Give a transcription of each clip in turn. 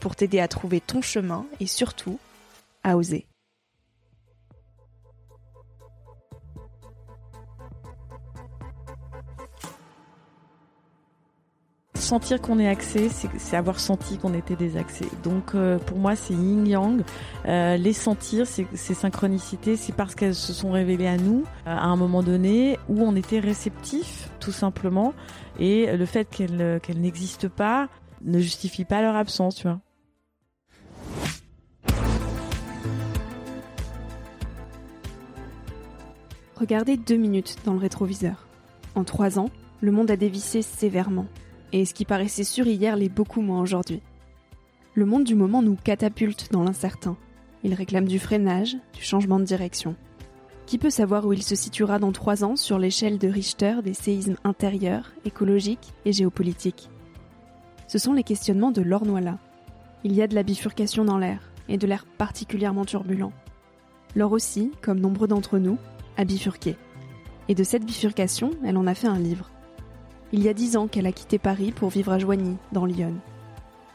pour t'aider à trouver ton chemin et surtout à oser. sentir qu'on est axé, c'est avoir senti qu'on était désaxé. Donc euh, pour moi, c'est yin yang. Euh, les sentir, ces synchronicités, c'est parce qu'elles se sont révélées à nous euh, à un moment donné où on était réceptif, tout simplement. Et le fait qu'elles qu'elles n'existent pas ne justifie pas leur absence, tu vois. Regardez deux minutes dans le rétroviseur. En trois ans, le monde a dévissé sévèrement, et ce qui paraissait sûr hier l'est beaucoup moins aujourd'hui. Le monde du moment nous catapulte dans l'incertain. Il réclame du freinage, du changement de direction. Qui peut savoir où il se situera dans trois ans sur l'échelle de Richter des séismes intérieurs, écologiques et géopolitiques? Ce sont les questionnements de l'Ornois-là. Il y a de la bifurcation dans l'air, et de l'air particulièrement turbulent. L'or aussi, comme nombreux d'entre nous, a bifurqué. Et de cette bifurcation, elle en a fait un livre. Il y a dix ans qu'elle a quitté Paris pour vivre à Joigny, dans Lyon.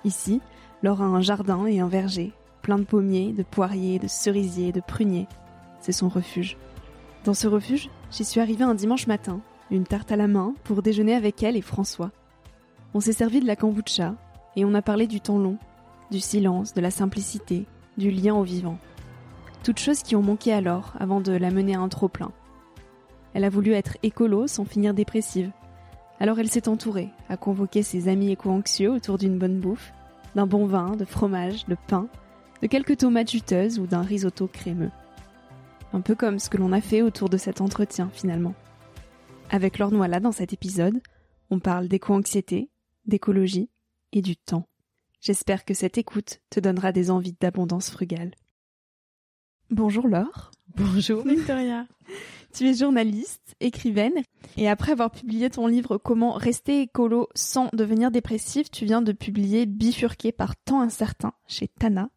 Ici, Laure a un jardin et un verger, plein de pommiers, de poiriers, de cerisiers, de pruniers. C'est son refuge. Dans ce refuge, j'y suis arrivée un dimanche matin, une tarte à la main, pour déjeuner avec elle et François. On s'est servi de la kombucha, et on a parlé du temps long, du silence, de la simplicité, du lien au vivant toutes choses qui ont manqué alors avant de la mener à un trop-plein. Elle a voulu être écolo sans finir dépressive. Alors elle s'est entourée, a convoqué ses amis éco-anxieux autour d'une bonne bouffe, d'un bon vin, de fromage, de pain, de quelques tomates juteuses ou d'un risotto crémeux. Un peu comme ce que l'on a fait autour de cet entretien finalement. Avec Laure là dans cet épisode, on parle d'éco-anxiété, d'écologie et du temps. J'espère que cette écoute te donnera des envies d'abondance frugale. Bonjour Laure. Bonjour Victoria. tu es journaliste, écrivaine, et après avoir publié ton livre Comment rester écolo sans devenir dépressif, tu viens de publier Bifurqué par temps incertain chez Tana.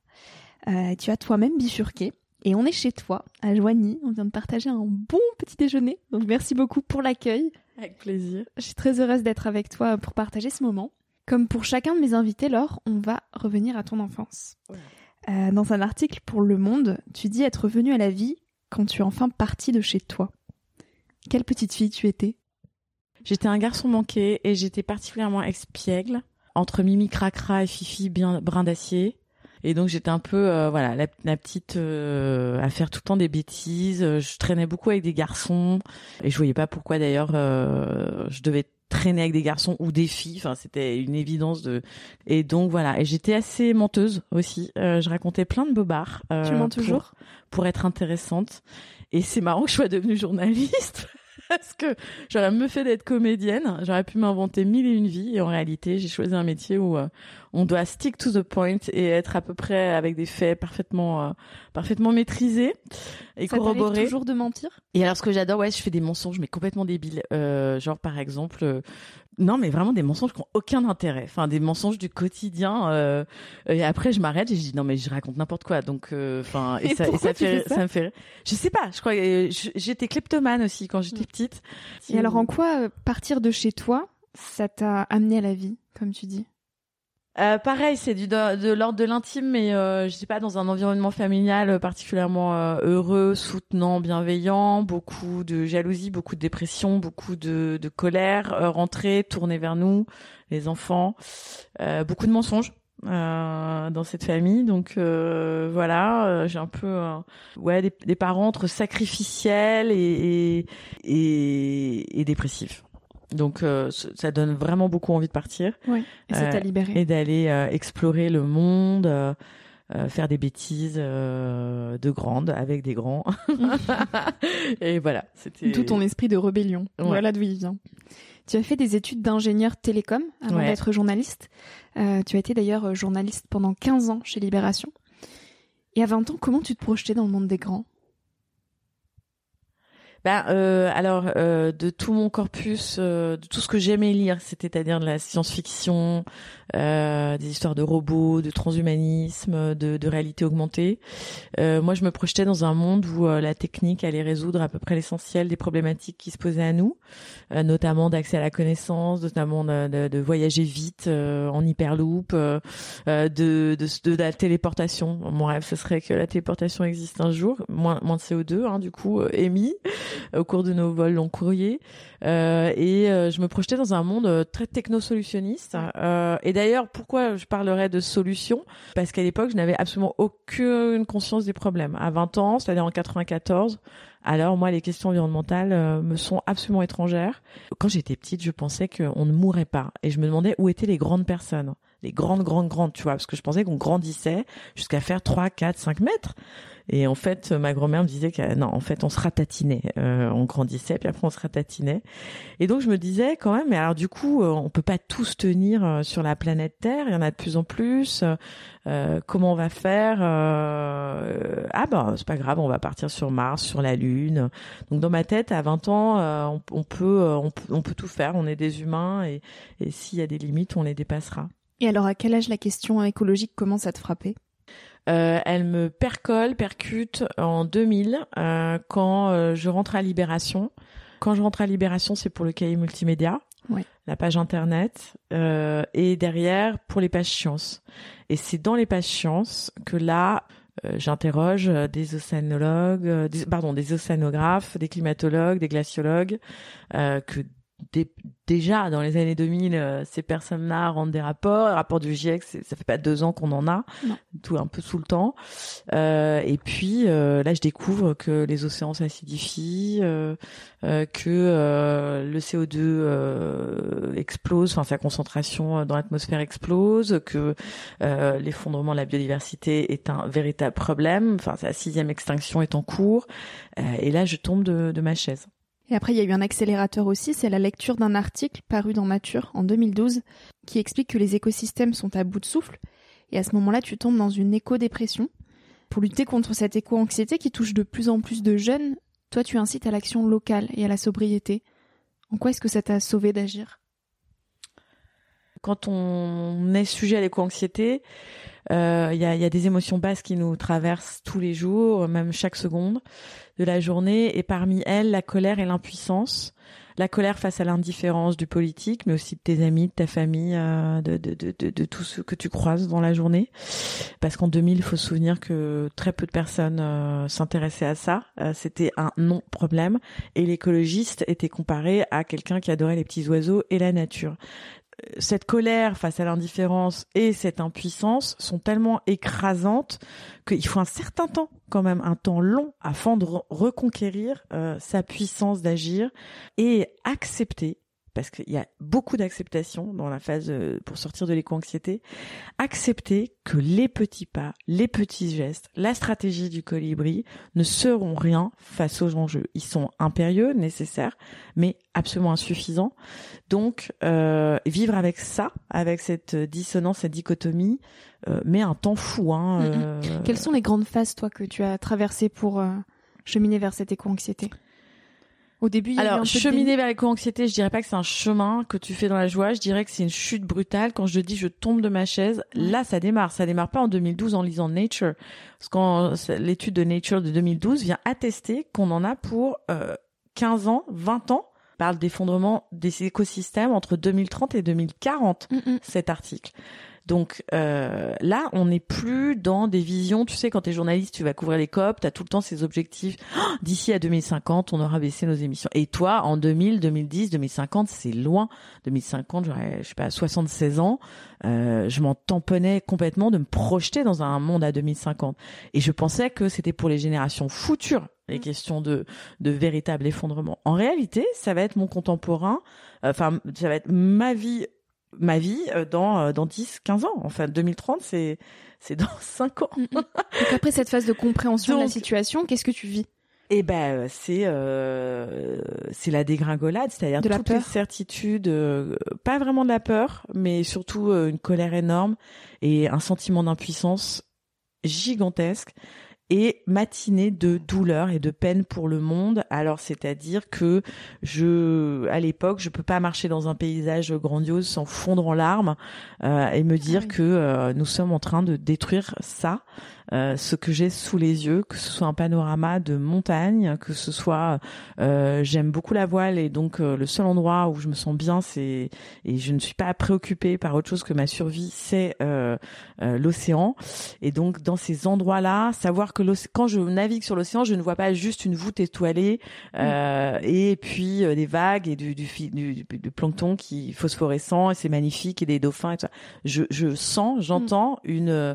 Euh, tu as toi-même bifurqué. Et on est chez toi, à Joigny. On vient de partager un bon petit déjeuner. Donc merci beaucoup pour l'accueil. Avec plaisir. Je suis très heureuse d'être avec toi pour partager ce moment. Comme pour chacun de mes invités, Laure, on va revenir à ton enfance. Euh, dans un article pour Le Monde, tu dis être venu à la vie quand tu es enfin parti de chez toi. Quelle petite fille tu étais? J'étais un garçon manqué et j'étais particulièrement espiègle, entre Mimi Cracra et Fifi bien brin d'acier. Et donc j'étais un peu euh, voilà la, petite euh, à faire tout le temps des bêtises. Je traînais beaucoup avec des garçons et je voyais pas pourquoi d'ailleurs je devais traîner avec des garçons ou des filles. Enfin, c'était une évidence de. Et donc voilà. Et j'étais assez menteuse aussi. Euh, je racontais plein de bobards. Euh, tu mens toujours pour, être intéressante. Et c'est marrant que je sois devenue journaliste. parce que j'aurais mieux fait d'être comédienne. J'aurais pu m'inventer mille et une vies. Et en réalité, j'ai choisi un métier où euh, on doit stick to the point et être à peu près avec des faits parfaitement, euh, parfaitement maîtrisés et Ça corroborés. toujours de mentir? Et alors, ce que j'adore, ouais, je fais des mensonges, mais complètement débiles. Euh, genre, par exemple, euh, non, mais vraiment des mensonges qui ont aucun intérêt. Enfin, des mensonges du quotidien. euh, et après, je m'arrête et je dis non, mais je raconte n'importe quoi. Donc, euh, enfin, et, Et ça, et ça fait, ça? ça me fait. rire. Je sais pas. Je crois. J'étais kleptomane aussi quand j'étais petite. Et alors en quoi euh, partir de chez toi, ça t'a amené à la vie, comme tu dis? Euh, pareil, c'est du de, l'ordre de l'intime, mais euh, je sais pas dans un environnement familial euh, particulièrement euh, heureux, soutenant, bienveillant, beaucoup de jalousie, beaucoup de dépression, beaucoup de, de colère, euh, rentrer, tourner vers nous, les enfants, beaucoup de mensonges. dans cette famille donc voilà j'ai un peu ouais des, des parents entre sacrificiels et, et, et dépressifs donc euh, ça donne vraiment beaucoup envie de partir Oui. Et ça Euh, t'a libéré. et d'aller euh, explorer le monde, euh, euh, faire des bêtises euh, de grandes avec des grands. et voilà, c'était Tout ton esprit de rébellion. Ouais. Voilà d'où il vient. Tu as fait des études d'ingénieur télécom avant Ouais. d'être journaliste. Euh, tu as été d'ailleurs euh, journaliste pendant 15 ans chez Libération. Et à 20 ans, comment tu te projetais dans le monde des grands? Ben, euh, alors, euh, de tout mon corpus, euh, de tout ce que j'aimais lire, c'est-à-dire de la science-fiction, euh, des histoires de robots, de transhumanisme, de, de réalité augmentée, euh, moi je me projetais dans un monde où euh, la technique allait résoudre à peu près l'essentiel des problématiques qui se posaient à nous, notamment d'accès à la connaissance, notamment de, de- de voyager vite en hyperloop, de, de, la téléportation. Mon rêve, ce serait que la téléportation existe un jour, moins, moins de CO2, hein, du coup, émis au cours de nos vols long courrier. Euh, et euh, je me projetais dans un monde euh, très technosolutionniste. Euh, et d'ailleurs, pourquoi je parlerais de solutions Parce qu'à l'époque, je n'avais absolument aucune conscience des problèmes. À 20 ans, c'est-à-dire en 94, alors moi, les questions environnementales euh, me sont absolument étrangères. Quand j'étais petite, je pensais qu'on ne mourrait pas. Et je me demandais où étaient les grandes personnes. Les grandes, grandes, grandes, tu vois, parce que je pensais qu'on grandissait jusqu'à faire 3, 4, 5 mètres. Et en fait, ma grand-mère me disait que non, en fait, on se ratatinait. Euh, on grandissait, puis après, on se ratatinait. Et donc, je me disais quand même, mais alors du coup, euh, on peut pas tous tenir euh, sur la planète Terre. Il y en a de plus en plus. Euh, comment on va faire euh, Ah bah, c'est pas grave, on va partir sur Mars, sur la Lune. Donc, dans ma tête, à 20 ans, euh, on, on peut, on, peut- tout faire. On est des humains, et s'il y a des limites, on les dépassera. Et alors à quel âge la question écologique commence à te frapper? Euh, elle me percole, percute en 2000 euh, quand euh, je rentre à Libération. Quand je rentre à Libération, c'est pour le cahier multimédia, Ouais. la page internet, euh, et derrière pour les pages sciences. Et c'est dans les pages sciences que là, euh, j'interroge euh, des océanologues, euh, des, pardon, des océanographes, des climatologues, des glaciologues, euh, que déjà dans les années 2000, euh, ces personnes-là rendent des rapports. Le rapport du GIEC, ça fait pas deux ans qu'on en a, Non. tout un peu sous le temps. Euh, et puis euh, là, je découvre que les océans s'acidifient, que le CO2 euh, explose, enfin sa concentration dans l'atmosphère explose, que l'effondrement de la biodiversité est un véritable problème. Enfin, sa sixième extinction est en cours. Et là, je tombe de, de ma chaise. Et après, il y a eu un accélérateur aussi, c'est la lecture d'un article paru dans Nature en 2012 qui explique que les écosystèmes sont à bout de souffle. Et à ce moment-là, tu tombes dans une éco-dépression. Pour lutter contre cette éco-anxiété qui touche de plus en plus de jeunes, toi, tu incites à l'action locale et à la sobriété. En quoi est-ce que ça t'a sauvé d'agir? Quand on est sujet à l'éco-anxiété, euh, il y, a, y a des émotions basses qui nous traversent tous les jours, même chaque seconde de la journée, et parmi elles, la colère et l'impuissance. La colère face à l'indifférence du politique, mais aussi de tes amis, de ta famille, euh, de, de, de, de, de tout ce que tu croises dans la journée. Parce qu'en 2000, il faut se souvenir que très peu de personnes euh, s'intéressaient à ça. Euh, C'était un non-problème. Et l'écologiste était comparé à quelqu'un qui adorait les petits oiseaux et la nature cette colère face à l'indifférence et cette impuissance sont tellement écrasantes qu'il faut un certain temps, quand même, un temps long, afin de re- reconquérir euh, sa puissance d'agir et accepter parce qu'il y a beaucoup d'acceptation dans la phase euh, pour sortir de l'éco-anxiété, accepter que les petits pas, les petits gestes, la stratégie du colibri ne seront rien face aux enjeux. Ils sont impérieux, nécessaires, mais absolument insuffisants. Donc, euh, vivre avec ça, avec cette dissonance, cette dichotomie, euh, met un temps fou. Hein, mm, mm. euh... Quelles sont les grandes phases, toi, que tu as traversées pour euh, cheminer vers cette éco-anxiété? Au début, il y alors un peu cheminer vers l'éco-anxiété, je dirais pas que c'est un chemin que tu fais dans la joie. Je dirais que c'est une chute brutale. Quand je dis je tombe de ma chaise, là ça démarre. Ça démarre pas en 2012 en lisant Nature, parce que l'étude de Nature de 2012 vient attester qu'on en a pour euh, 15 ans, 20 ans. Parle d'effondrement des écosystèmes entre 2030 et 2040. Mm -mm. Cet article. Donc euh, là, on n'est plus dans des visions. Tu sais, quand tu es journaliste, tu vas couvrir les COP, tu as tout le temps ces objectifs. Oh, D'ici à 2050, on aura baissé nos émissions. Et toi, en 2000, 2010, 2050, c'est loin. 2050, j'aurais, je sais pas, 76 ans. Euh, je m'en tamponnais complètement de me projeter dans un monde à 2050. Et je pensais que c'était pour les générations futures les questions de de véritable effondrement. En réalité, ça va être mon contemporain. Enfin, ça va être ma vie ma vie euh, dans euh, dans 10 15 ans. Enfin 2030 c'est c'est dans 5 ans. Donc après cette phase de compréhension Donc, de la situation, qu'est-ce que tu vis? Eh ben c'est euh, c'est la dégringolade, c'est-à-dire de toutes les certitudes, euh, pas vraiment de la peur, mais surtout euh, une colère énorme et un sentiment d'impuissance gigantesque et matinée de douleur et de peine pour le monde. Alors c'est-à-dire que je, à l'époque, je peux pas marcher dans un paysage grandiose sans fondre en larmes euh, et me dire Ah oui. que euh, nous sommes en train de détruire ça. Euh, ce que j'ai sous les yeux, que ce soit un panorama de montagne, que ce soit, euh, j'aime beaucoup la voile et donc euh, le seul endroit où je me sens bien, c'est et je ne suis pas préoccupée par autre chose que ma survie, c'est euh, euh, l'océan. Et donc dans ces endroits-là, savoir que quand je navigue sur l'océan, je ne vois pas juste une voûte étoilée euh, et puis euh, des vagues et du, du, du, plancton qui phosphorescent et c'est magnifique et des dauphins et tout ça. Je, je sens, j'entends une euh,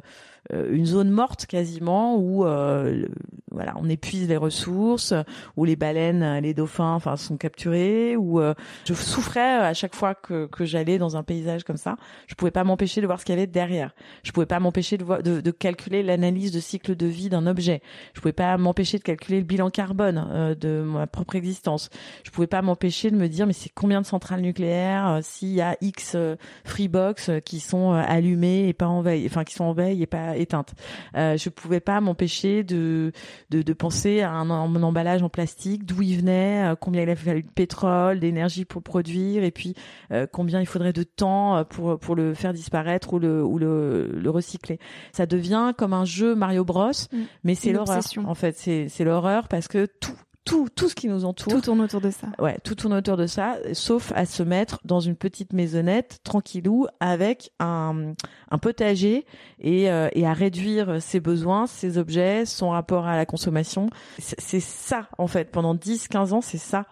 une zone morte quasiment où euh, le- voilà on épuise les ressources où les baleines euh, les dauphins enfin sont capturés où euh, je souffrais à chaque fois que, que j'allais dans un paysage comme ça. Je pouvais pas m'empêcher de voir ce qu'il y avait derrière. Je pouvais pas m'empêcher de, voir- de, de calculer l'analyse de cycle de vie d'un objet. Je pouvais pas m'empêcher de calculer le bilan carbone euh, de ma propre existence. Je pouvais pas m'empêcher de me dire mais c'est combien de centrales nucléaires euh, s'il y a X euh, freebox euh, qui sont euh, allumées et pas en veille enfin qui sont en veille et pas éteintes euh, je pouvais pas m'empêcher de, de de penser à un, un emballage en plastique d'où il venait euh, combien il a fallu de pétrole d'énergie pour le produire et puis euh, combien il faudrait de temps euh, pour pour le faire disparaître ou le ou le, le recycler. Ça devient comme un jeu Mario Bros Mm. mais c'est l'horreur en fait. C'est c'est l'horreur parce que tout tout tout ce qui nous entoure Tout tourne autour de ça. Ouais, tout tourne autour de ça, sauf à se mettre dans une petite maisonnette tranquillou avec un, un potager et, euh, et à réduire ses besoins, ses objets, son rapport à la consommation. C'est ça, en fait. Pendant 10, 15 ans, c'est ça.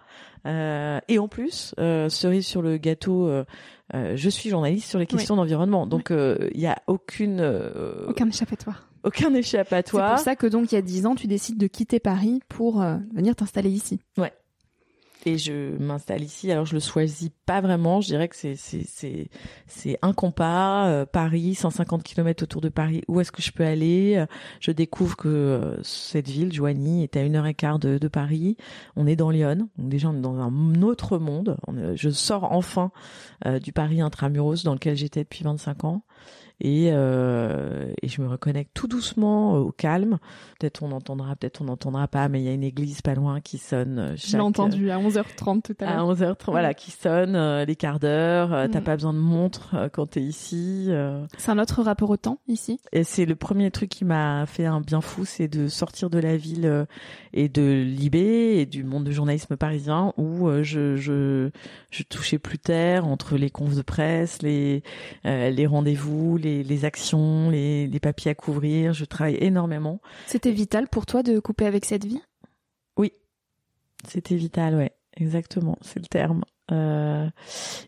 Euh, et en plus, euh, cerise sur le gâteau, euh, euh, je suis journaliste sur les questions d'environnement. Donc, euh, il y a aucune, euh, Aucun échappatoire. Aucun C'est échappatoire. pour ça que donc il y a 10 ans, tu décides de quitter Paris pour euh, venir t'installer ici. et je m'installe ici. Alors je le choisis pas vraiment. Je dirais que c'est c'est c'est c'est un compas. euh, Paris, 150 km autour de Paris. Où est-ce que je peux aller? Je découvre que euh, cette ville, Joigny, est à une heure et quart de, de Paris. On est dans Lyon. Donc déjà on est dans un autre monde. On je sors enfin euh, du Paris intramuros dans lequel j'étais depuis 25 ans. Et, euh, et je me reconnecte tout doucement euh, au calme. Peut-être on entendra, peut-être on n'entendra pas, mais il y a une église pas loin qui sonne. euh, Je chaque, l'ai entendu à 11h30 tout à à l'heure. 11h30, voilà, qui sonne euh, les quarts d'heure. euh, T'as Mm. pas besoin de montre euh, quand t'es ici. euh. C'est un autre rapport au temps ici? Et c'est le premier truc qui m'a fait un bien fou, c'est de sortir de la ville euh, et de Libé et du monde de journalisme parisien où euh, je, je je touchais plus terre entre les confs de presse, les euh, les rendez-vous, les les actions, les les papiers à couvrir. Je travaille énormément. C'était vital pour toi de couper avec cette vie? C'était vital, ouais, exactement, c'est le terme. Euh,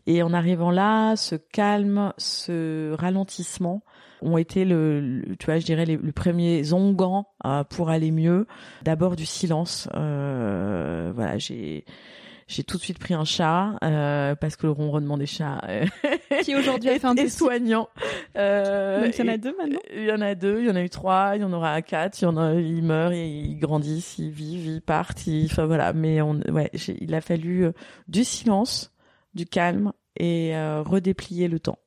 et en arrivant là, ce calme, ce ralentissement ont été le, le- tu vois, je dirais les, les premiers onguents euh, pour aller mieux. D'abord du silence. Euh, voilà, j'ai J'ai tout de suite pris un chat euh, parce que le ronronnement des chats qui aujourd'hui a fait un est soignant. Euh, Donc il y en a deux maintenant? Il y en a deux, il y en a eu trois, il y en aura quatre. Il y en a, ils meurent, ils grandissent, ils vivent, ils partent. Enfin voilà, mais on, ouais, il a fallu euh, du silence, du calme et euh, redéplier le temps.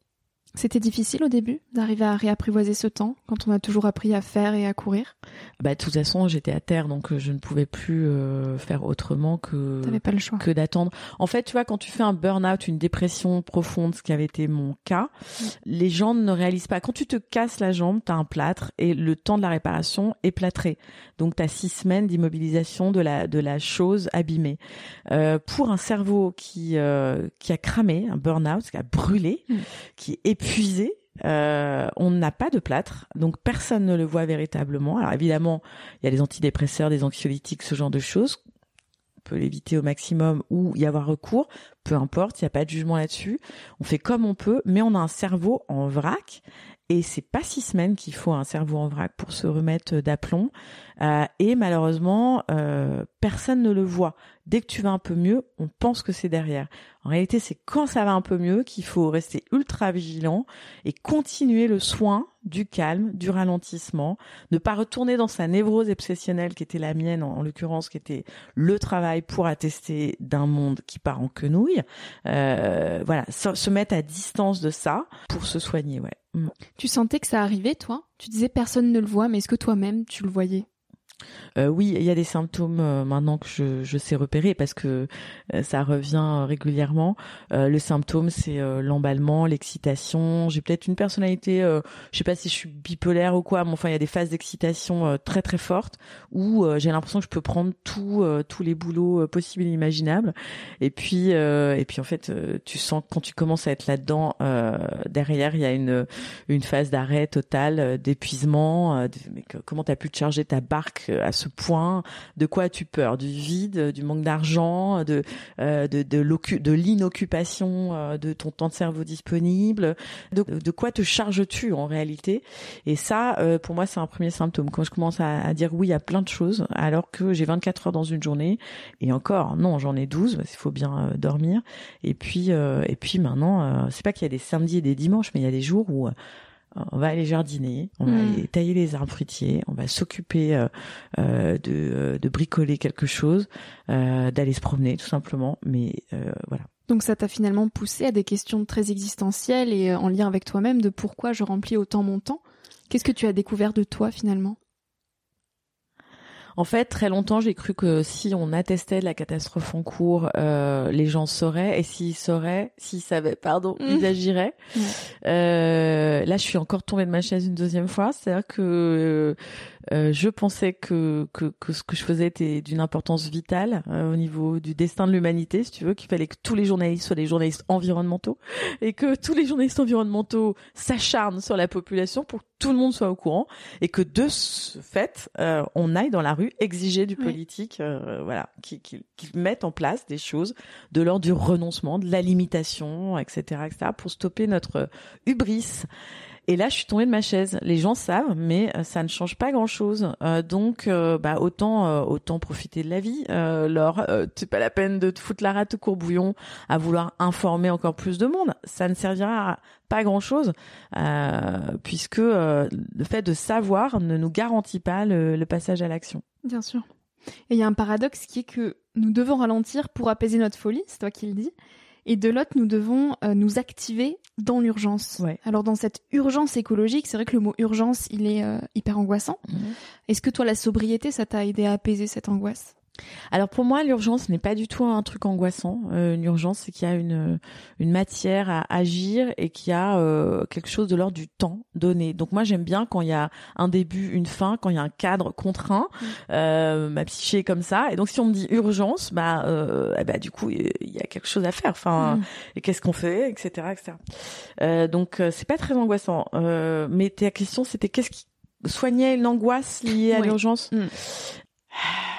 C'était difficile au début d'arriver à réapprivoiser ce temps quand on a toujours appris à faire et à courir? Bah de toute façon, j'étais à terre donc euh, je ne pouvais plus euh, faire autrement que pas le choix. que d'attendre. En fait, tu vois quand tu fais un burn-out, une dépression profonde, ce qui avait été mon cas, les gens ne réalisent pas quand tu te casses la jambe, tu as un plâtre et le temps de la réparation est plâtré. Donc tu as six semaines d'immobilisation de la de la chose abîmée. Euh, pour un cerveau qui euh, qui a cramé, un burn-out, qui a brûlé, mm. qui est épuisé, euh, on n'a pas de plâtre, donc personne ne le voit véritablement. Alors évidemment, il y a des antidépresseurs, des anxiolytiques, ce genre de choses. On peut l'éviter au maximum ou y avoir recours, peu importe, il n'y a pas de jugement là-dessus. On fait comme on peut, mais on a un cerveau en vrac et c'est pas six semaines qu'il faut un cerveau en vrac pour se remettre d'aplomb. Euh, et malheureusement, euh, personne ne le voit. Dès que tu vas un peu mieux, on pense que c'est derrière. En réalité, c'est quand ça va un peu mieux qu'il faut rester ultra vigilant et continuer le soin du calme, du ralentissement, ne pas retourner dans sa névrose obsessionnelle qui était la mienne en, l'occurrence, qui était le travail pour attester d'un monde qui part en quenouille. Euh, voilà, se, mettre à distance de ça pour se soigner, ouais. Mm. Tu sentais que ça arrivait, toi? Tu disais personne ne le voit, mais est-ce que toi-même tu le voyais? Euh, oui, il y a des symptômes euh, maintenant que je, je, sais repérer parce que euh, ça revient régulièrement. le symptôme, c'est l'emballement, l'excitation. J'ai peut-être une personnalité, je sais pas si je suis bipolaire ou quoi, mais enfin il y a des phases d'excitation très très fortes où j'ai l'impression que je peux prendre tout, tous les boulots possibles et imaginables. Et puis et puis en fait, tu sens que quand tu commences à être là-dedans, derrière il y a une une phase d'arrêt total, d'épuisement. comment t'as pu te charger ta barque à ce point De quoi as-tu peur? Du vide, du manque d'argent, de euh, de de, l'inoccupation euh, de ton temps de cerveau disponible? De, quoi te charges-tu en réalité? Et ça, euh, pour moi, c'est un premier symptôme. Quand je commence à, dire oui à plein de choses, alors que j'ai 24 heures dans une journée, et encore, non, j'en ai 12, parce qu'il faut bien dormir. Et puis, et puis maintenant, c'est pas qu'il y a des samedis et des dimanches, mais il y a des jours où on va aller jardiner, on va hmm. aller tailler les arbres fruitiers, on va s'occuper euh, euh, euh, de, bricoler quelque chose, d'aller se promener tout simplement. Mais voilà. Donc ça t'a finalement poussé à des questions très existentielles et en lien avec toi-même de pourquoi je remplis autant mon temps. Qu'est-ce que tu as découvert de toi finalement? En fait, très longtemps, j'ai cru que si on attestait la catastrophe en cours, euh, les gens sauraient, et s'ils sauraient, s'ils savaient, pardon, mmh. ils agiraient. Euh, là, je suis encore tombée de ma chaise une deuxième fois. C'est-à-dire que euh, je pensais que, que, que ce que je faisais était d'une importance vitale euh, au niveau du destin de l'humanité, si tu veux, qu'il fallait que tous les journalistes soient des journalistes environnementaux et que tous les journalistes environnementaux s'acharnent sur la population pour que tout le monde soit au courant et que de ce fait, euh, on aille dans la rue exiger du politique, voilà, qui, qui, qui mette en place des choses de l'ordre du renoncement, de la limitation, etc., etc., pour stopper notre hubris. Et là, je suis tombée de ma chaise. Les gens savent, mais euh, ça ne change pas grand-chose. Euh, donc, euh, bah autant profiter de la vie. Euh, Laure, c'est pas la peine de te foutre la rate au courbouillon à vouloir informer encore plus de monde. Ça ne servira pas grand-chose, puisque le fait de savoir ne nous garantit pas le passage à l'action. Bien sûr. Et il y a un paradoxe qui est que nous devons ralentir pour apaiser notre folie, c'est toi qui le dis, et de l'autre, nous devons euh, nous activer dans l'urgence. Alors dans cette urgence écologique, c'est vrai que le mot urgence, il est euh, hyper angoissant. Mhm. Est-ce que toi, la sobriété, ça t'a aidé à apaiser cette angoisse? Alors pour moi, l'urgence n'est pas du tout un truc angoissant. Euh, une urgence, c'est qu'il y a une une matière à agir et qu'il y a euh, quelque chose de l'ordre du temps donné. Donc moi, j'aime bien quand il y a un début, une fin, quand il y a un cadre contraint. Mm. Euh, ma psyché est comme ça. Et donc si on me dit urgence, bah, euh, eh bah du coup, il y a quelque chose à faire. Enfin, mm. et qu'est-ce qu'on fait, etc., etc. Euh, donc c'est pas très angoissant. mais ta question, c'était qu'est-ce qui soignait une angoisse liée à l'urgence? Mm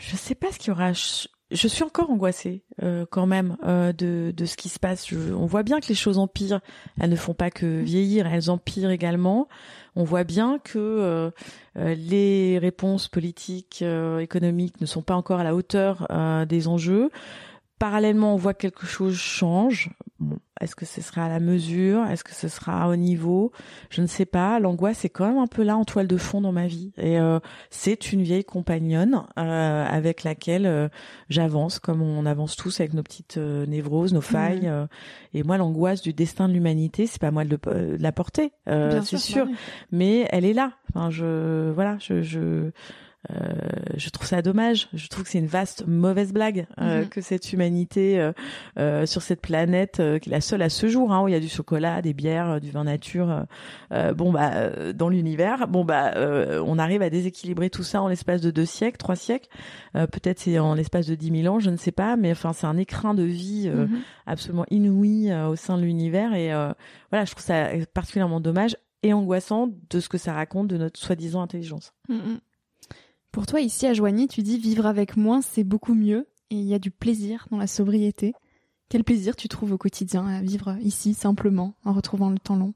je sais pas ce qu'il y aura. Je, suis encore angoissée euh, quand même euh, de, de ce qui se passe. on voit bien que les choses empirent. Elles ne font pas que vieillir, elles empirent également. On voit bien que euh, les réponses politiques, économiques ne sont pas encore à la hauteur des enjeux. Parallèlement, on voit que quelque chose change. Bon, est-ce que ce sera à la mesure? Est-ce que ce sera au niveau? Je ne sais pas. L'angoisse est quand même un peu là en toile de fond dans ma vie. Et euh, c'est une vieille compagnonne euh, avec laquelle euh, j'avance, comme on avance tous avec nos petites névroses, nos failles. et moi, l'angoisse du destin de l'humanité, c'est pas moi de, la porter, c'est sûr. Mais elle est là. Enfin, je voilà, je, je euh, je trouve ça dommage. Je trouve que c'est une vaste mauvaise blague euh, mhm. que cette humanité euh, sur cette planète, qui est la seule à ce jour, hein, où il y a du chocolat, des bières, du vin nature, bon bah dans l'univers, bon bah on arrive à déséquilibrer tout ça en l'espace de deux siècles, trois siècles, peut-être c'est en l'espace de dix mille ans, je ne sais pas, mais enfin c'est un écrin de vie mhm. absolument inouï au sein de l'univers et voilà, je trouve ça particulièrement dommage et angoissant de ce que ça raconte de notre soi-disant intelligence. Mhm. Pour toi, ici à Joigny, tu dis vivre avec moins, c'est beaucoup mieux et il y a du plaisir dans la sobriété. Quel plaisir tu trouves au quotidien à vivre ici simplement en retrouvant le temps long?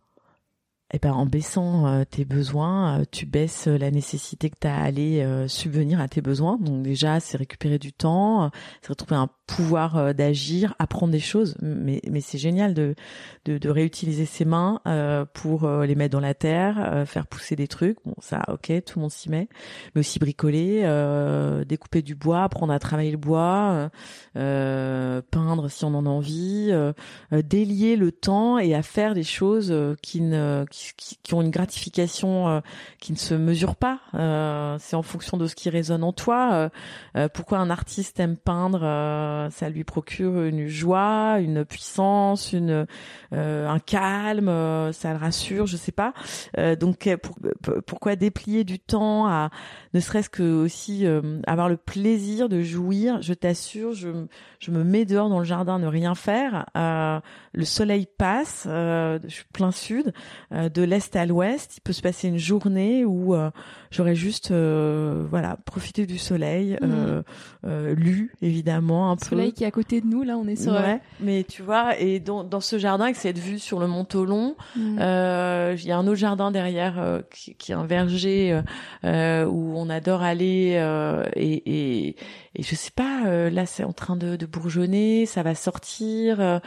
Eh ben, en baissant euh, tes besoins, euh, tu baisses la nécessité que tu as à aller euh, subvenir à tes besoins. Donc déjà, c'est récupérer du temps, c'est retrouver un pouvoir euh, d'agir, apprendre des choses. Mais, mais c'est génial de, de, de, réutiliser ses mains euh, pour euh, les mettre dans la terre, faire pousser des trucs. Bon, ça, ok, tout le monde s'y met. Mais aussi bricoler, découper du bois, apprendre à travailler le bois, peindre si on en a envie, délier le temps et à faire des choses qui, ne, qui, qui ont une gratification qui ne se mesure pas. c'est en fonction de ce qui résonne en toi. pourquoi un artiste aime peindre euh, ça lui procure une joie, une puissance, une euh, un calme, euh, ça le rassure, je sais pas. donc pourquoi déplier du temps à ne serait-ce que aussi avoir le plaisir de jouir, je t'assure, je je me mets dehors dans le jardin ne rien faire, le soleil passe, je suis plein sud, de l'est à l'ouest, il peut se passer une journée où j'aurais juste voilà, profité du soleil, mmh. lu évidemment un soleil qui est à côté de nous, là, on est sur. Ouais, mais tu vois, et dans, dans ce jardin, avec cette vue sur le Montolon, mm. euh, il y a un autre jardin derrière euh, qui, qui, est un verger euh, où on adore aller et, et, et je sais pas, là, c'est en train de, de, bourgeonner, ça va sortir,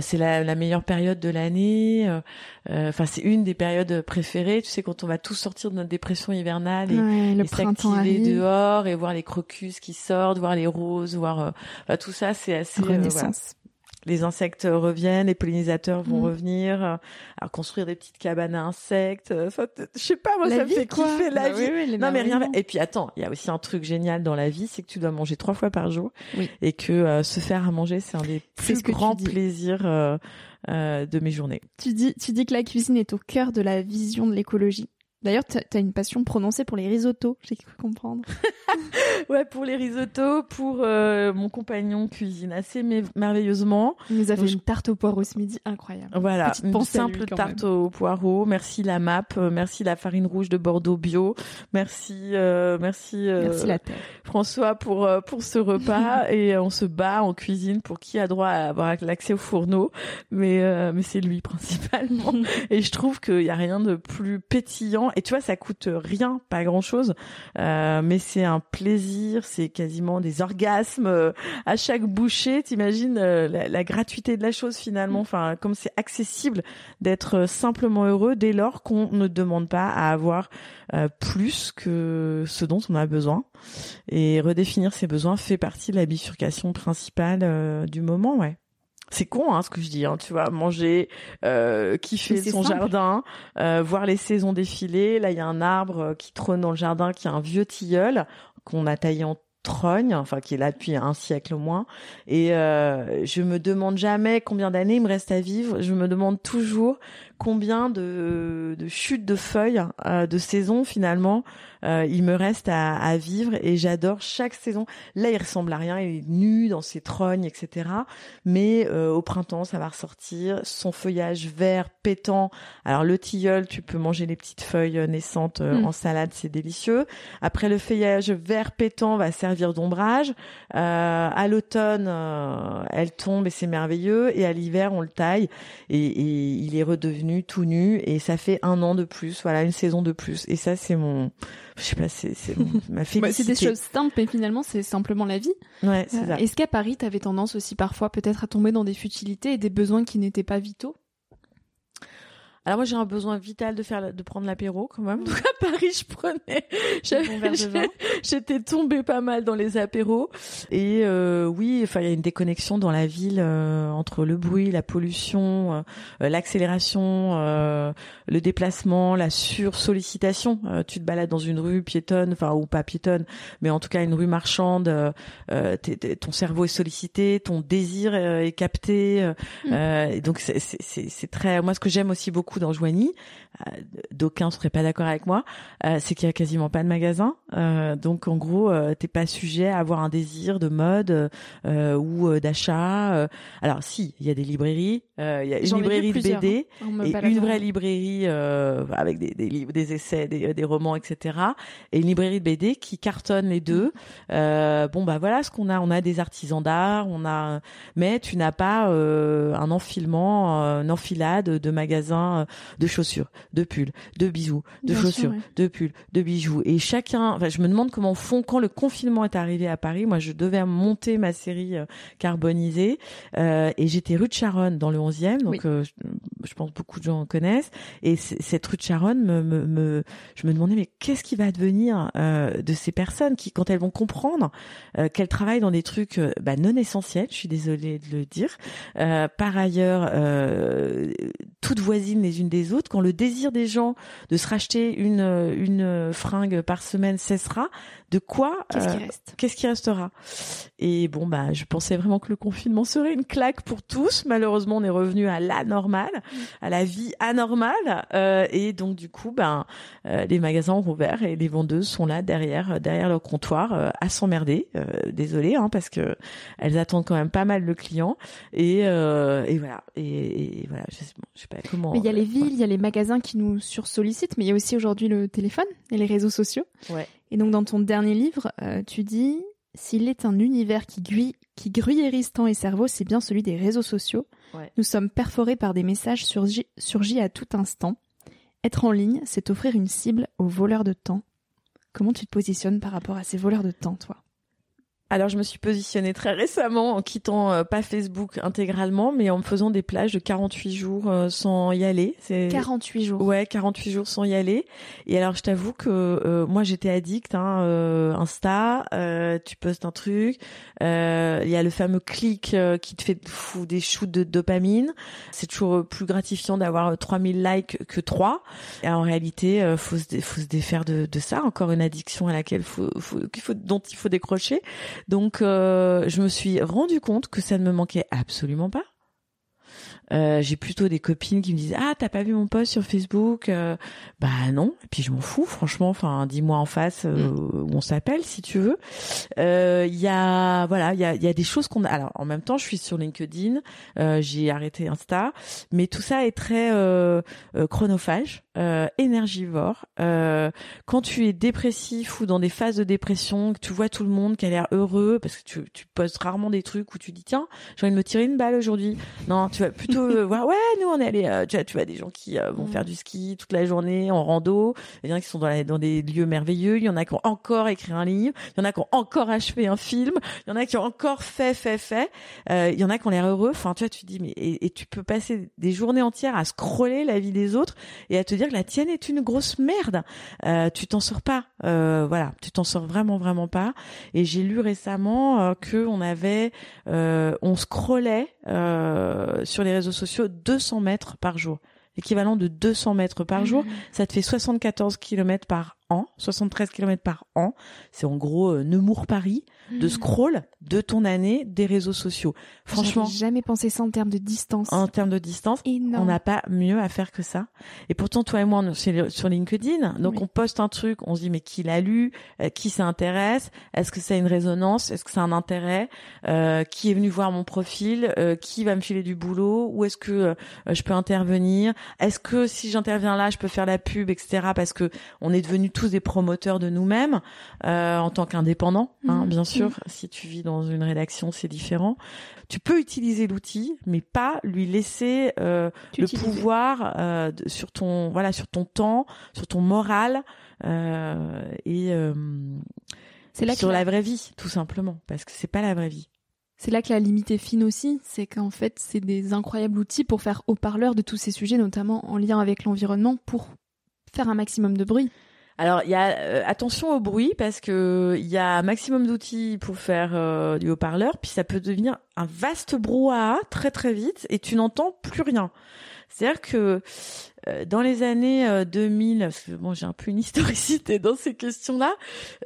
c'est la, la, meilleure période de l'année. Enfin, c'est une des périodes préférées. Tu sais, quand on va tous sortir de notre dépression hivernale et, s'activer dehors et voir les crocus qui sortent, voir les roses, voir tout ça, c'est assez. Euh, les insectes reviennent, les pollinisateurs vont mm. revenir. Euh, alors construire des petites cabanes à insectes, euh, je sais pas, moi ça me fait kiffer la bah vie. non mais rien. Et puis attends, il y a aussi un truc génial dans la vie, c'est que tu dois manger trois fois par jour et que se faire à manger, c'est un des plus grands plaisirs de mes journées. Tu dis, tu dis que la cuisine est au cœur de la vision de l'écologie. D'ailleurs, tu as une passion prononcée pour les risottos, j'ai cru comprendre. ouais, pour les risottos, pour euh, mon compagnon cuisine assez merveilleusement. Il nous a fait une tarte au poireau ce midi incroyable. Voilà, une simple tarte au poireau. Merci la MAP, euh, merci la farine rouge de Bordeaux bio, merci, euh, merci, merci la François pour pour ce repas et on se bat en cuisine pour qui a droit à avoir l'accès au fourneau, mais mais c'est lui principalement. et je trouve qu'il y a rien de plus pétillant et tu vois, ça coûte rien, pas grand chose, euh, mais c'est un plaisir, c'est quasiment des orgasmes euh, à chaque bouchée. T'imagines euh, la, la, gratuité de la chose finalement, enfin comme c'est accessible d'être simplement heureux dès lors qu'on ne demande pas à avoir plus que ce dont on a besoin. Et redéfinir ses besoins fait partie de la bifurcation principale du moment, ouais c'est con hein, ce que je dis, hein, tu vois, manger, euh, kiffer son jardin, euh, voir les saisons défiler. Là, il y a un arbre euh, qui trône dans le jardin, qui est un vieux tilleul qu'on a taillé en trogne, enfin qui est là depuis un siècle au moins. Et euh, je me demande jamais combien d'années il me reste à vivre. Je me demande toujours combien de, de chutes de feuilles euh, de saison finalement euh, il me reste à, à vivre et j'adore chaque saison. Là, il ressemble à rien, il est nu dans ses trognes, etc. Mais euh, au printemps, ça va ressortir. Son feuillage vert pétant. Alors le tilleul, tu peux manger les petites feuilles naissantes mm. en salade, c'est délicieux. Après le feuillage vert pétant va servir d'ombrage. Euh, à l'automne, euh, elle tombe et c'est merveilleux. Et à l'hiver, on le taille et, et, il est redevenu tout nu. Et ça fait un an de plus, voilà, une saison de plus. Et ça, c'est mon, je sais pas, c'est ma félicité. Bah, c'est des choses simples, mais finalement, c'est simplement la vie. Ouais, c'est ça. Est-ce qu'à Paris, tu avais tendance aussi parfois peut-être à tomber dans des futilités et des besoins qui n'étaient pas vitaux? Alors moi j'ai un besoin vital de faire de prendre l'apéro quand même. Donc à Paris je prenais j'étais tombée pas mal dans les apéros et euh, oui, enfin il y a une déconnexion dans la ville euh, entre le bruit, la pollution, euh, l'accélération, le déplacement, la sursollicitation. tu te balades dans une rue piétonne, enfin ou pas piétonne, mais en tout cas une rue marchande, ton cerveau est sollicité, ton désir est capté. Mm. et donc c'est très moi ce que j'aime aussi beaucoup dans Joigny, euh, d'aucuns seraient pas d'accord avec moi, euh, c'est qu'il y a quasiment pas de magasins. Euh, donc en gros, t'es pas sujet à avoir un désir de mode ou d'achat. alors si, il y a des librairies, il y a une librairie de BD hein, et une vraie librairie avec des, des, livres, des essais, des, des, romans, etc. Et une librairie de BD qui cartonne les deux. bon bah voilà ce qu'on a. On a des artisans d'art, on a, mais tu n'as pas un enfilement, une enfilade de magasins de chaussures, de pulls, de bijoux, de chaussures, de pulls, de bijoux. Et chacun, enfin, je me demande comment font quand le confinement est arrivé à Paris. Moi, je devais monter ma série euh, carbonisée euh, et j'étais rue de Charonne dans le 11e, donc euh, je, pense beaucoup de gens connaissent. Et cette rue de Charonne, me, me, je me demandais mais qu'est-ce qui va advenir de ces personnes qui, quand elles vont comprendre qu'elles travaillent dans des trucs bah, non essentiels, je suis désolée de le dire. par ailleurs, toutes voisines les unes des autres, quand le désir des gens de se racheter une une fringue par semaine cessera, de quoi qu'est-ce qui euh, reste Qu'est-ce qui restera? Et bon bah je pensais vraiment que le confinement serait une claque pour tous. Malheureusement, on est revenu à la normale, à la vie anormale euh, et donc du coup ben euh, les magasins ont rouvert et les vendeuses sont là derrière derrière leur comptoir à s'emmerder. désolé hein, parce que elles attendent quand même pas mal le client et et voilà et, voilà je sais, je sais pas comment. Mais il y a les villes, il y a les magasins qui nous sursollicitent, mais il y a aussi aujourd'hui le téléphone et les réseaux sociaux. Ouais. Et donc dans ton dernier livre, euh, tu dis s'il est un univers qui, gui qui gruyérise temps et cerveau, c'est bien celui des réseaux sociaux. Nous sommes perforés par des messages surgis, surgis à tout instant. Être en ligne, c'est offrir une cible aux voleurs de temps. Comment tu te positionnes par rapport à ces voleurs de temps, toi? Alors je me suis positionnée très récemment en quittant euh, pas Facebook intégralement, mais en me faisant des plages de 48 jours euh, sans y aller. C'est 48 jours. Ouais, 48 jours sans y aller. Et alors je t'avoue que euh, moi j'étais addict. Hein, Insta, tu postes un truc, il y a le fameux clic qui te fait fou des shoots de dopamine. C'est toujours plus gratifiant d'avoir 3000 likes que 3. Et en réalité, faut se, faut se défaire de, de ça. Encore une addiction à laquelle faut, faut, faut dont il faut décrocher. Donc euh, je me suis rendu compte que ça ne me manquait absolument pas. Euh, j'ai plutôt des copines qui me disent ah t'as pas vu mon post sur Facebook euh, bah non. Et puis je m'en fous franchement. Enfin dis-moi en face euh, mm. où on s'appelle si tu veux. Il y a voilà il y a, y a des choses qu'on a. Alors en même temps je suis sur LinkedIn. J'ai arrêté Insta. Mais tout ça est très chronophage énergivore. Quand tu es dépressif ou dans des phases de dépression que tu vois tout le monde qui a l'air heureux parce que tu, tu postes rarement des trucs où tu dis tiens j'ai envie de me tirer une balle aujourd'hui. Non tu vas plutôt voir ouais nous on est allé euh, tu vois tu vois des gens qui euh, vont mm. faire du ski toute la journée en rando. Il y en a qui sont dans, dans des lieux merveilleux. Il y en a qui ont encore écrit un livre. Il y en a qui ont encore achevé un film. Il y en a qui ont encore fait fait fait. Euh, il y en a qui ont l'air heureux. Enfin tu vois tu te dis mais et, tu peux passer des journées entières à scroller la vie des autres et à te dire que la tienne est une grosse merde tu t'en sors pas voilà tu t'en sors vraiment vraiment pas et j'ai lu récemment que on avait on scrollait sur les réseaux sociaux 200 mètres par jour. L'équivalent de 200 mètres par jour, mmh. ça te fait 74 km par an, 73 km par an. C'est en gros euh, Nemours-Paris. De scroll de ton année des réseaux sociaux. Franchement, jamais pensé ça en termes de distance. en termes de distance, Énorme. on n'a pas mieux à faire que ça. Et pourtant, toi et moi, on est sur- LinkedIn, donc Oui. on poste un truc, on se dit mais qui l'a lu, Euh, qui s'intéresse, est-ce que ça a une résonance, est-ce que ça a un intérêt, Euh, qui est venu voir mon profil, Euh, qui va me filer du boulot, où est-ce que euh, je peux intervenir, est-ce que si j'interviens là, je peux faire la pub, etc. Parce que on est devenus tous des promoteurs de nous-mêmes euh, en tant qu'indépendants, hein, Mhm. bien sûr. Si tu vis dans une rédaction, c'est différent. Tu peux utiliser l'outil, mais pas lui laisser euh, le pouvoir euh, de- sur ton voilà sur ton temps, sur ton moral euh, et C'est là que sur la- la vraie vie, tout simplement, parce que c'est pas la vraie vie. C'est là que la limite est fine aussi, c'est qu'en fait, c'est des incroyables outils pour faire haut-parleur de tous ces sujets, notamment en lien avec l'environnement, pour faire un maximum de bruit. Alors, il y a euh, attention au bruit parce que il y a un maximum d'outils pour faire euh, du haut-parleur, puis ça peut devenir un vaste brouhaha très très vite et tu n'entends plus rien. C'est-à-dire que dans les années euh, 2000, parce que bon, j'ai un peu une historicité dans ces questions-là,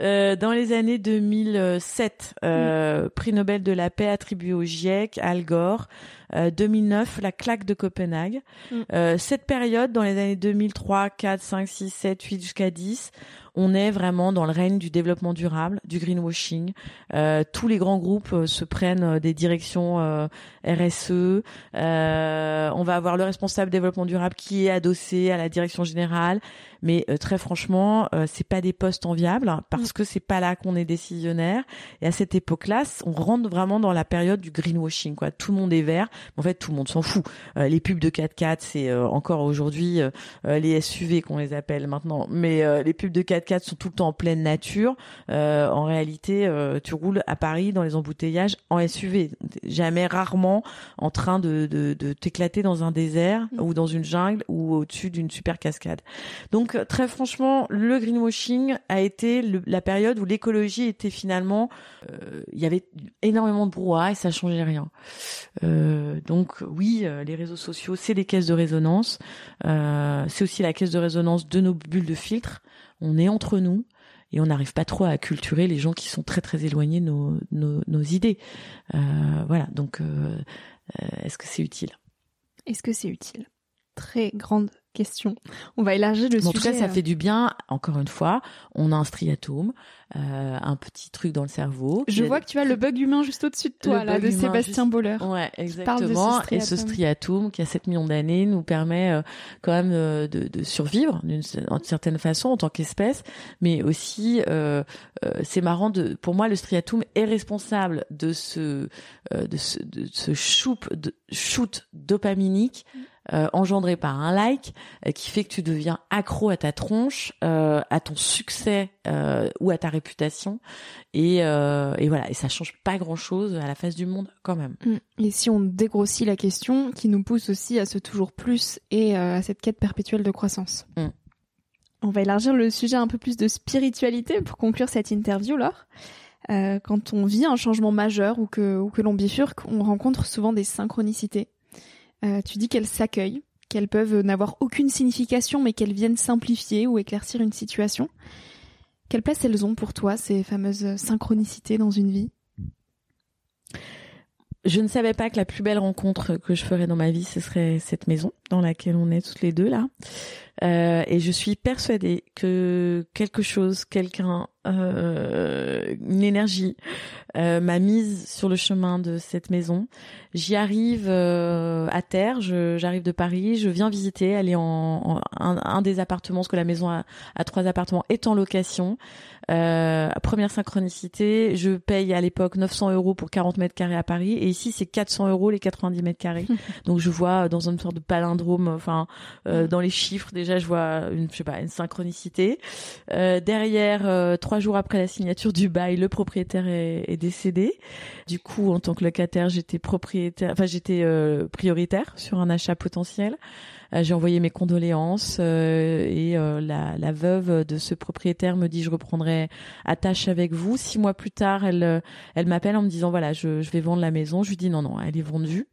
euh, dans les années 2007, euh, prix Nobel de la paix attribué au GIEC, Al Gore, euh, 2009, la claque de Copenhague. Mm. Euh, cette période, dans les années 2003, 4, 5, 6, 7, 8 jusqu'à 10, on est vraiment dans le règne du développement durable, du greenwashing. Euh, tous les grands groupes euh, se prennent euh, des directions euh, RSE. Euh, on va avoir le responsable développement durable qui est adossé à la direction générale, mais euh, très franchement, euh, c'est pas des postes enviables hein, parce que c'est pas là qu'on est décisionnaire. Et à cette époque-là, on rentre vraiment dans la période du greenwashing. Quoi, tout le monde est vert. En fait, tout le monde s'en fout. Euh, les pubs de 4x4, c'est euh, encore aujourd'hui euh, euh, les SUV qu'on les appelle maintenant. Mais euh, les pubs de 4x4 sont tout le temps en pleine nature. Euh, en réalité, euh, tu roules à Paris dans les embouteillages en SUV. Jamais, rarement en train de, de, de t'éclater dans un désert Mm. ou dans une jungle ou au-dessus d'une super cascade. Donc euh, très franchement, le greenwashing a été la période où l'écologie était finalement, euh, il y avait énormément de brouhaha et ça changeait rien. Euh, donc oui, les réseaux sociaux, c'est des caisses de résonance. C'est aussi la caisse de résonance de nos bulles de filtre. On est entre nous et on n'arrive pas trop à culturer les gens qui sont très très éloignés de nos, idées. Voilà, donc est-ce que c'est utile? Est-ce que c'est utile? Très grande question. On va élargir le Mais En sujet. tout cas, ça euh, fait du bien. Encore une fois, on a un striatome, euh, un petit truc dans le cerveau. Je a- vois que tu as le bug humain juste au-dessus de toi, Le là, bug de Sébastien juste- Boller. Ouais, ce exactement. Et ce striatome. striatome qui a 7 millions d'années nous permet euh, quand même euh, de, de survivre d'une certaine façon en tant qu'espèce, mais aussi euh, euh, c'est marrant de pour moi le striatome est responsable de ce euh, de ce de ce shoot de shoot dopaminique euh, engendré par un like euh, qui fait que tu deviens accro à ta tronche, euh, à ton succès euh, ou à ta réputation et, euh, et voilà et ça change pas grand chose à la face du monde quand même. Mm. Et si on dégrossit la question, qui nous pousse aussi à ce toujours plus et à cette quête perpétuelle de croissance. Mm. On va élargir le sujet un peu plus de spiritualité pour conclure cette interview, Laure. Euh, quand on vit un changement majeur ou que, ou que l'on bifurque, on rencontre souvent des synchronicités. Euh, tu dis qu'elles s'accueillent, qu'elles peuvent n'avoir aucune signification, mais qu'elles viennent simplifier ou éclaircir une situation. Quelle place elles ont pour toi, ces fameuses synchronicités dans une vie? Je ne savais pas que la plus belle rencontre que je ferais dans ma vie, ce serait cette maison dans laquelle on est toutes les deux là. Euh, et je suis persuadée que quelque chose, quelqu'un, euh, une énergie euh, m'a mise sur le chemin de cette maison. J'y arrive euh, à terre, j'arrive de Paris, je viens visiter, est en, en- un, un des appartements, parce que la maison a, a trois appartements, est en location. Euh, première synchronicité, je paye à l'époque 900 euros pour 40 mètres carrés à Paris, et ici c'est 400 euros les 90 mètres carrés. Donc je vois dans une sorte de palindrome, enfin euh, dans les chiffres déjà je vois une je sais pas une synchronicité. Euh, derrière, euh, trois jours après la signature du bail, le propriétaire est, est décédé. Du coup, en tant que locataire, j'étais propriétaire, enfin j'étais euh, prioritaire sur un achat potentiel. J'ai envoyé mes condoléances et la, la veuve de ce propriétaire me dit je reprendrai attache avec vous. Six mois plus tard, elle elle m'appelle en me disant voilà je, je vais vendre la maison. Je lui dis non non elle est vendue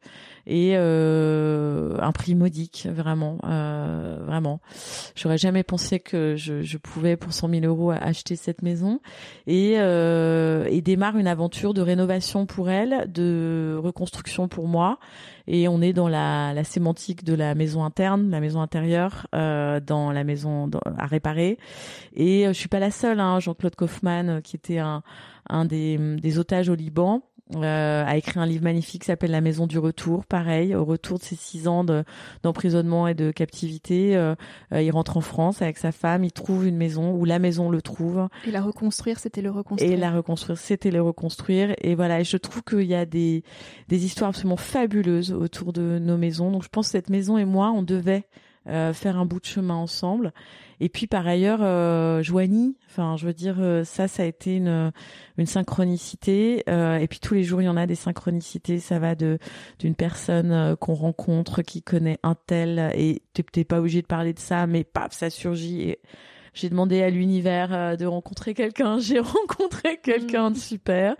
et euh, un prix modique vraiment euh, vraiment j'aurais jamais pensé que je, je, pouvais pour 100 000 euros acheter cette maison et, euh, et démarre une aventure de rénovation pour elle de reconstruction pour moi et on est dans la, la sémantique de la maison interne la maison intérieure euh, dans la maison à réparer. Et je suis pas la seule hein, Jean-Claude Kaufmann qui était un un des otages au Liban euh, a écrit un livre magnifique qui s'appelle La Maison du Retour. Pareil, au retour de ses six ans d'emprisonnement et de captivité, euh, euh, il rentre en France avec sa femme, il trouve une maison où la maison le trouve. Et la reconstruire, c'était le reconstruire. Et la reconstruire, c'était le reconstruire. Et voilà, et je trouve qu'il y a des, des histoires absolument fabuleuses autour de nos maisons. Donc je pense que cette maison et moi, on devait euh, faire un bout de chemin ensemble. Et puis par ailleurs, euh, Joanie, enfin je veux dire, euh, ça, ça a été une, une synchronicité. Euh, et puis tous les jours, il y en a des synchronicités. Ça va de d'une personne qu'on rencontre qui connaît un tel et t'es pas obligé de parler de ça, mais paf, ça surgit. Et j'ai demandé à l'univers de rencontrer quelqu'un. J'ai rencontré quelqu'un de super.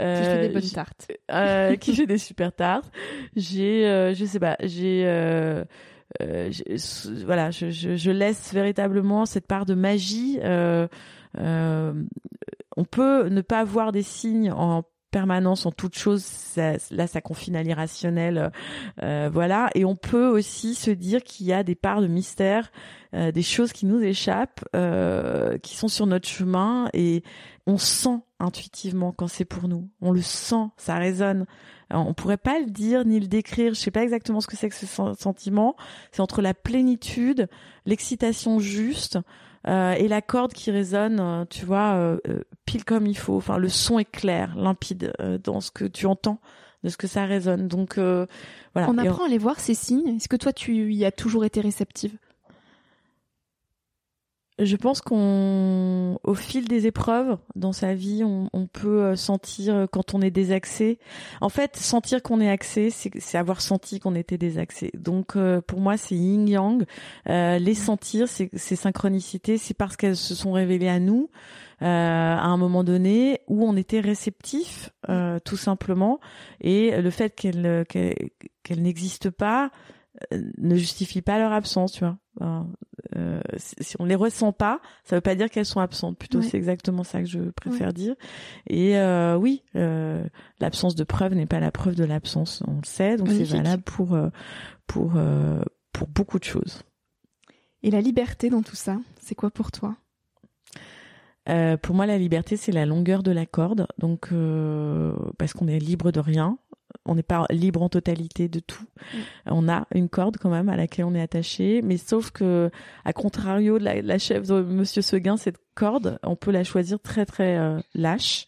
Euh, qui fait des bonnes tartes. Euh, qui fait des super tartes. J'ai, je sais pas, j'ai euh, je, voilà, je, je, je, laisse véritablement cette part de magie. Euh, euh, on peut ne pas avoir des signes en permanence en toute chose, ça, là ça confine à l'irrationnel, euh, voilà. Et on peut aussi se dire qu'il y a des parts de mystère, euh, des choses qui nous échappent, euh, qui sont sur notre chemin, et on sent intuitivement quand c'est pour nous. On le sent, ça résonne. Alors, on pourrait pas le dire ni le décrire. Je sais pas exactement ce que c'est que ce sentiment. C'est entre la plénitude, l'excitation juste. Euh, et la corde qui résonne, euh, tu vois, euh, pile comme il faut. Enfin, le son est clair, limpide dans ce que tu entends, de ce que ça résonne. Donc voilà. On apprend à les voir ces signes. Est-ce que toi, tu y as toujours été réceptive? Je pense qu'on, au fil des épreuves dans sa vie, on, on, peut euh, sentir euh, quand on est désaxé. En fait, sentir qu'on est axé, c'est avoir senti qu'on était désaxé. Donc, euh, pour moi, c'est yin yang. Euh, les sentir, ces synchronicités, c'est parce qu'elles se sont révélées à nous euh, à un moment donné où on était réceptif, tout simplement. Et le fait qu'elles qu'elles n'existent pas ne justifie pas leur absence, tu vois. Euh, si on les ressent pas, ça veut pas dire qu'elles sont absentes. Plutôt, c'est exactement ça que je préfère dire. Et euh, oui, euh, l'absence de preuve n'est pas la preuve de l'absence. On le sait, donc c'est valable pour euh, pour euh, pour beaucoup de choses. Et la liberté dans tout ça, c'est quoi pour toi? Pour moi, la liberté, c'est la longueur de la corde. Donc, parce qu'on est libre de rien, on n'est pas libre en totalité de tout. Mm. On a une corde quand même à laquelle on est attaché, mais sauf que, à contrario de la, chef de Monsieur Seguin, cette corde, on peut la choisir très très euh, lâche,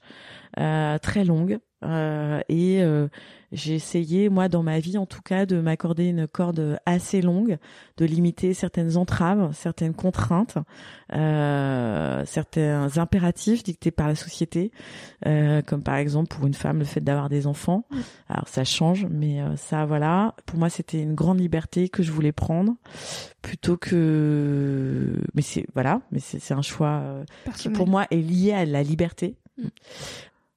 euh, très longue, euh, et j'ai essayé, moi, dans ma vie, en tout cas, de m'accorder une corde assez longue, de limiter certaines entraves, certaines contraintes, euh, certains impératifs dictés par la société, euh, comme par exemple pour une femme le fait d'avoir des enfants. Alors ça change, mais euh, ça, voilà, pour moi, c'était une grande liberté que je voulais prendre, plutôt que, mais c'est voilà, mais c'est un choix euh, qui pour moi est lié à la liberté. Mm.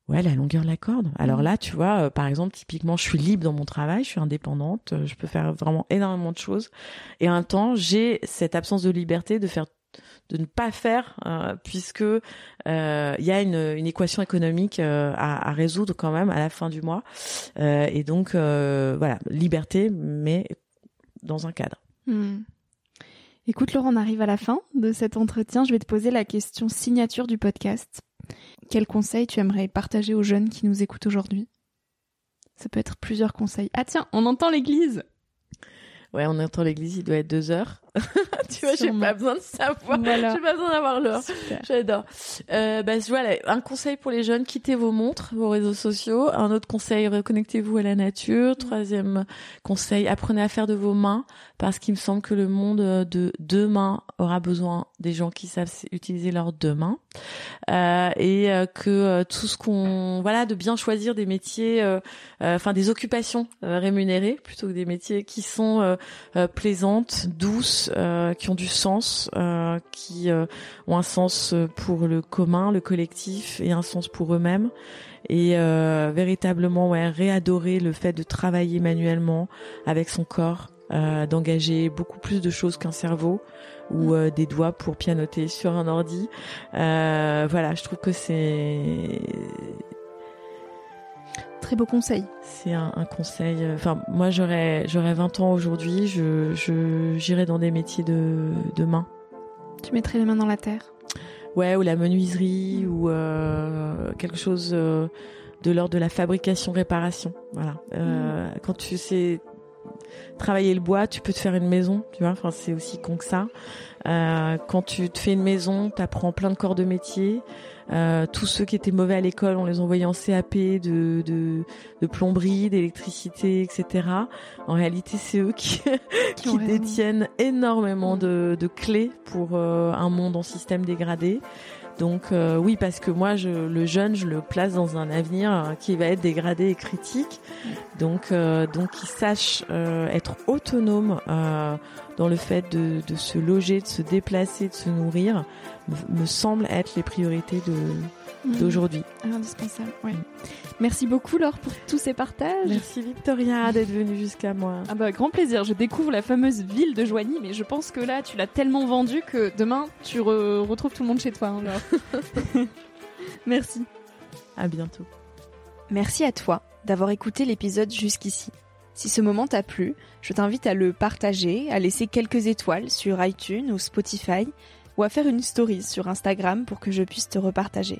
Ouais, la longueur de la corde. Alors mmh. là, tu vois, euh, par exemple, typiquement, je suis libre dans mon travail, je suis indépendante, euh, je peux faire vraiment énormément de choses. Et même temps, j'ai cette absence de liberté de faire de ne pas faire euh, puisque il y a une, une, équation économique à, à, résoudre quand même à la fin du mois et donc voilà liberté mais dans un cadre. Mmh. Écoute Laurent, on arrive à la fin de cet entretien. Je vais te poser la question signature du podcast. Quel conseil tu aimerais partager aux jeunes qui nous écoutent aujourd'hui? Ça peut être plusieurs conseils. Ah tiens, on entend l'église Ouais, on entend l'église, il doit être deux heures. tu vois, j'ai pas besoin de savoir. J'ai pas besoin d'avoir l'heure. J'adore. Euh, bah, voilà, un conseil pour les jeunes, quittez vos montres, vos réseaux sociaux. Un autre conseil, reconnectez-vous à la nature. Mm. Troisième conseil, apprenez à faire de vos mains parce qu'il me semble que le monde de demain aura besoin des gens qui savent utiliser leurs deux mains. Euh, et euh, que euh, tout ce qu'on, voilà, de bien choisir des métiers, euh, enfin des occupations rémunérées plutôt que des métiers qui sont plaisantes, douces, qui ont du sens, qui ont un sens pour le commun, le collectif et un sens pour eux-mêmes et véritablement ouais réadorer le fait de travailler manuellement avec son corps euh, d'engager beaucoup plus de choses qu'un cerveau ou euh, des doigts pour pianoter sur un ordi. Euh, voilà, je trouve que c'est très beau conseil. C'est un, un, conseil. Enfin, moi, j'aurais j'aurais 20 ans aujourd'hui, je j'irais dans des métiers de de main. Tu mettrais les mains dans la terre. Ouais, ou la menuiserie ou quelque chose de l'ordre de la fabrication réparation. Voilà. Mm. Quand tu sais travailler le bois, tu peux te faire une maison, tu vois. Enfin, c'est aussi con que ça. Euh, quand tu te fais une maison, tu apprends plein de corps de métier. Euh, tous ceux qui étaient mauvais à l'école, on les envoyait en CAP de, de, de plomberie, d'électricité, etc. En réalité, c'est eux qui, qui, détiennent énormément de, de clés pour euh, un monde en système dégradé. Donc euh, oui, parce que moi, je, le jeune, je le place dans un avenir euh, qui va être dégradé et critique. Donc, euh, donc qu'il sache être autonome dans le fait de, de, se loger, de se déplacer, de se nourrir, me, me semble être les priorités de, d'aujourd'hui. Indispensable, oui. Merci beaucoup Laure pour tous ces partages. Merci Victoria d'être venue jusqu'à moi. Ah bah grand plaisir, je découvre la fameuse ville de Joigny, mais je pense que là tu l'as tellement vendue que demain tu retrouves tout le monde chez toi. Hein, Merci. À bientôt. Merci à toi d'avoir écouté l'épisode jusqu'ici. Si ce moment t'a plu, je t'invite à le partager, à laisser quelques étoiles sur iTunes ou Spotify, ou à faire une story sur Instagram pour que je puisse te repartager.